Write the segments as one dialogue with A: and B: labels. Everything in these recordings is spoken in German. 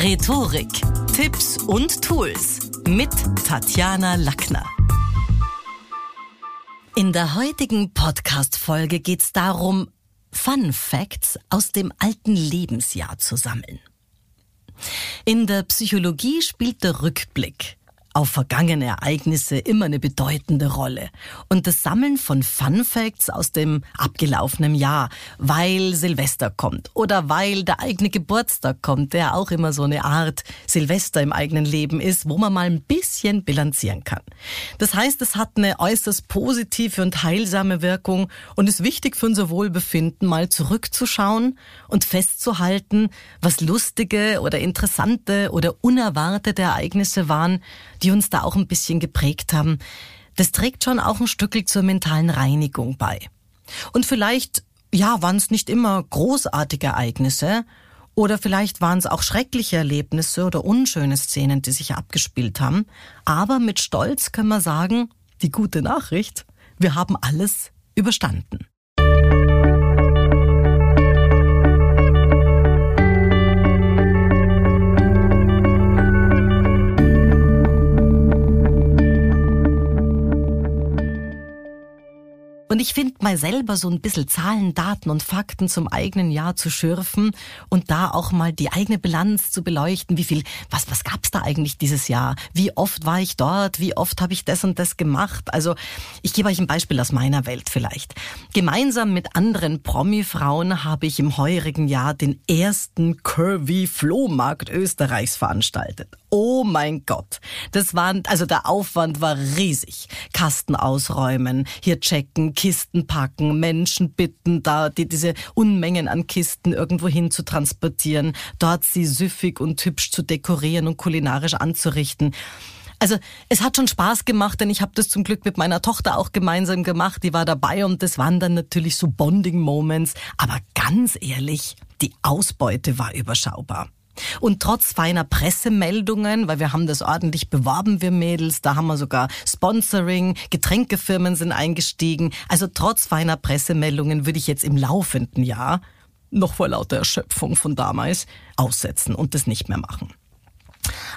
A: Rhetorik, Tipps und Tools mit Tatjana Lackner. In der heutigen Podcast-Folge geht es darum, Fun Facts aus dem alten Lebensjahr zu sammeln. In der Psychologie spielt der Rückblick auf vergangene Ereignisse immer eine bedeutende Rolle. Und das Sammeln von Fun Facts aus dem abgelaufenen Jahr, weil Silvester kommt oder weil der eigene Geburtstag kommt, der auch immer so eine Art Silvester im eigenen Leben ist, wo man mal ein bisschen bilanzieren kann. Das heißt, es hat eine äußerst positive und heilsame Wirkung und ist wichtig für unser Wohlbefinden, mal zurückzuschauen und festzuhalten, was lustige oder interessante oder unerwartete Ereignisse waren, die die uns da auch ein bisschen geprägt haben, das trägt schon auch ein Stückel zur mentalen Reinigung bei. Und vielleicht, ja, waren es nicht immer großartige Ereignisse, oder vielleicht waren es auch schreckliche Erlebnisse oder unschöne Szenen, die sich abgespielt haben. Aber mit Stolz können wir sagen, die gute Nachricht, wir haben alles überstanden. Und ich finde mal selber so ein bisschen Zahlen, Daten und Fakten zum eigenen Jahr zu schürfen und da auch mal die eigene Bilanz zu beleuchten. Wie viel, was, was gab's da eigentlich dieses Jahr? Wie oft war ich dort? Wie oft habe ich das und das gemacht? Also ich gebe euch ein Beispiel aus meiner Welt vielleicht. Gemeinsam mit anderen Promi-Frauen habe ich im heurigen Jahr den ersten Curvy Flohmarkt Österreichs veranstaltet. Oh mein Gott. Das waren, also der Aufwand war riesig. Kasten ausräumen, hier checken, Kisten packen, Menschen bitten, da die, diese Unmengen an Kisten irgendwo zu transportieren, dort sie süffig und hübsch zu dekorieren und kulinarisch anzurichten. Also es hat schon Spaß gemacht, denn ich habe das zum Glück mit meiner Tochter auch gemeinsam gemacht. Die war dabei und das waren dann natürlich so Bonding-Moments. Aber ganz ehrlich, die Ausbeute war überschaubar. Und trotz feiner Pressemeldungen, weil wir haben das ordentlich beworben, wir Mädels, da haben wir sogar Sponsoring, Getränkefirmen sind eingestiegen. Also trotz feiner Pressemeldungen würde ich jetzt im laufenden Jahr noch vor lauter Erschöpfung von damals aussetzen und das nicht mehr machen.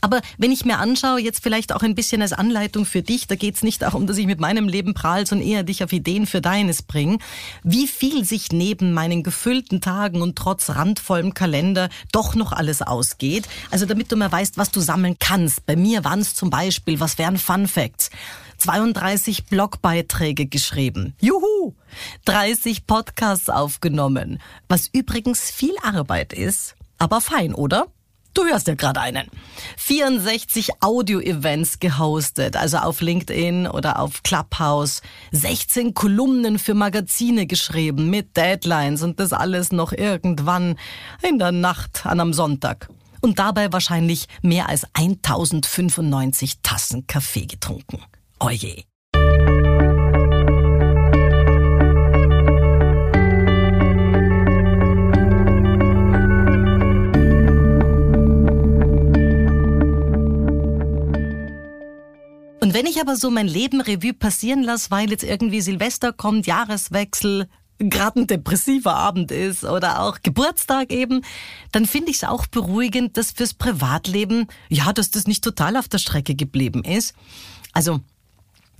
A: Aber wenn ich mir anschaue, jetzt vielleicht auch ein bisschen als Anleitung für dich, da geht es nicht darum, dass ich mit meinem Leben prahl, sondern eher dich auf Ideen für deines bringe, wie viel sich neben meinen gefüllten Tagen und trotz randvollem Kalender doch noch alles ausgeht. Also damit du mal weißt, was du sammeln kannst. Bei mir waren es zum Beispiel, was wären Fun Facts? 32 Blogbeiträge geschrieben. Juhu! 30 Podcasts aufgenommen. Was übrigens viel Arbeit ist, aber fein, oder? Du hörst ja gerade einen. 64 Audio-Events gehostet, also auf LinkedIn oder auf Clubhouse. 16 Kolumnen für Magazine geschrieben mit Deadlines und das alles noch irgendwann in der Nacht an einem Sonntag. Und dabei wahrscheinlich mehr als 1095 Tassen Kaffee getrunken. Oje. Wenn ich aber so mein Leben Revue passieren lasse, weil jetzt irgendwie Silvester kommt, Jahreswechsel, gerade ein depressiver Abend ist oder auch Geburtstag eben, dann finde ich es auch beruhigend, dass fürs Privatleben, ja, dass das nicht total auf der Strecke geblieben ist. Also,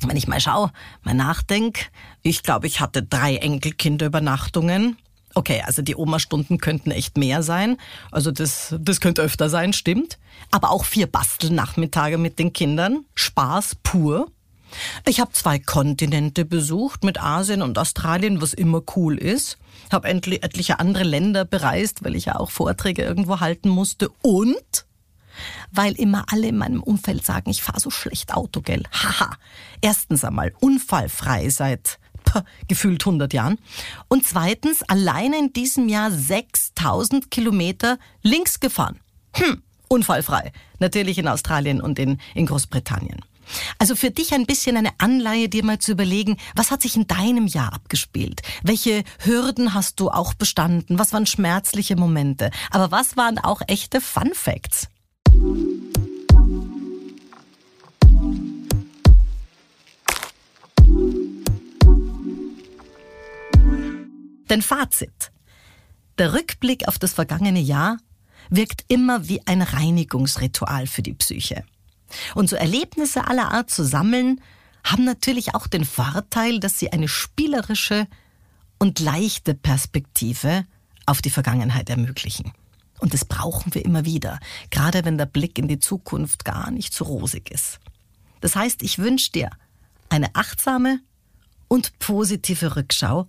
A: wenn ich mal schaue, mal nachdenke, ich glaube, ich hatte drei Enkelkinderübernachtungen. Okay, also die Oma-Stunden könnten echt mehr sein. Also das, das könnte öfter sein, stimmt. Aber auch vier Bastelnachmittage mit den Kindern. Spaß pur. Ich habe zwei Kontinente besucht mit Asien und Australien, was immer cool ist. Habe etliche andere Länder bereist, weil ich ja auch Vorträge irgendwo halten musste. Und weil immer alle in meinem Umfeld sagen, ich fahre so schlecht Auto, gell? Haha. Erstens einmal unfallfrei seit gefühlt 100 Jahren. Und zweitens alleine in diesem Jahr 6000 Kilometer links gefahren. Hm, unfallfrei. Natürlich in Australien und in, in Großbritannien. Also für dich ein bisschen eine Anleihe, dir mal zu überlegen, was hat sich in deinem Jahr abgespielt? Welche Hürden hast du auch bestanden? Was waren schmerzliche Momente? Aber was waren auch echte Fun Facts? Denn Fazit. Der Rückblick auf das vergangene Jahr wirkt immer wie ein Reinigungsritual für die Psyche. Und so Erlebnisse aller Art zu sammeln, haben natürlich auch den Vorteil, dass sie eine spielerische und leichte Perspektive auf die Vergangenheit ermöglichen. Und das brauchen wir immer wieder, gerade wenn der Blick in die Zukunft gar nicht so rosig ist. Das heißt, ich wünsche dir eine achtsame und positive Rückschau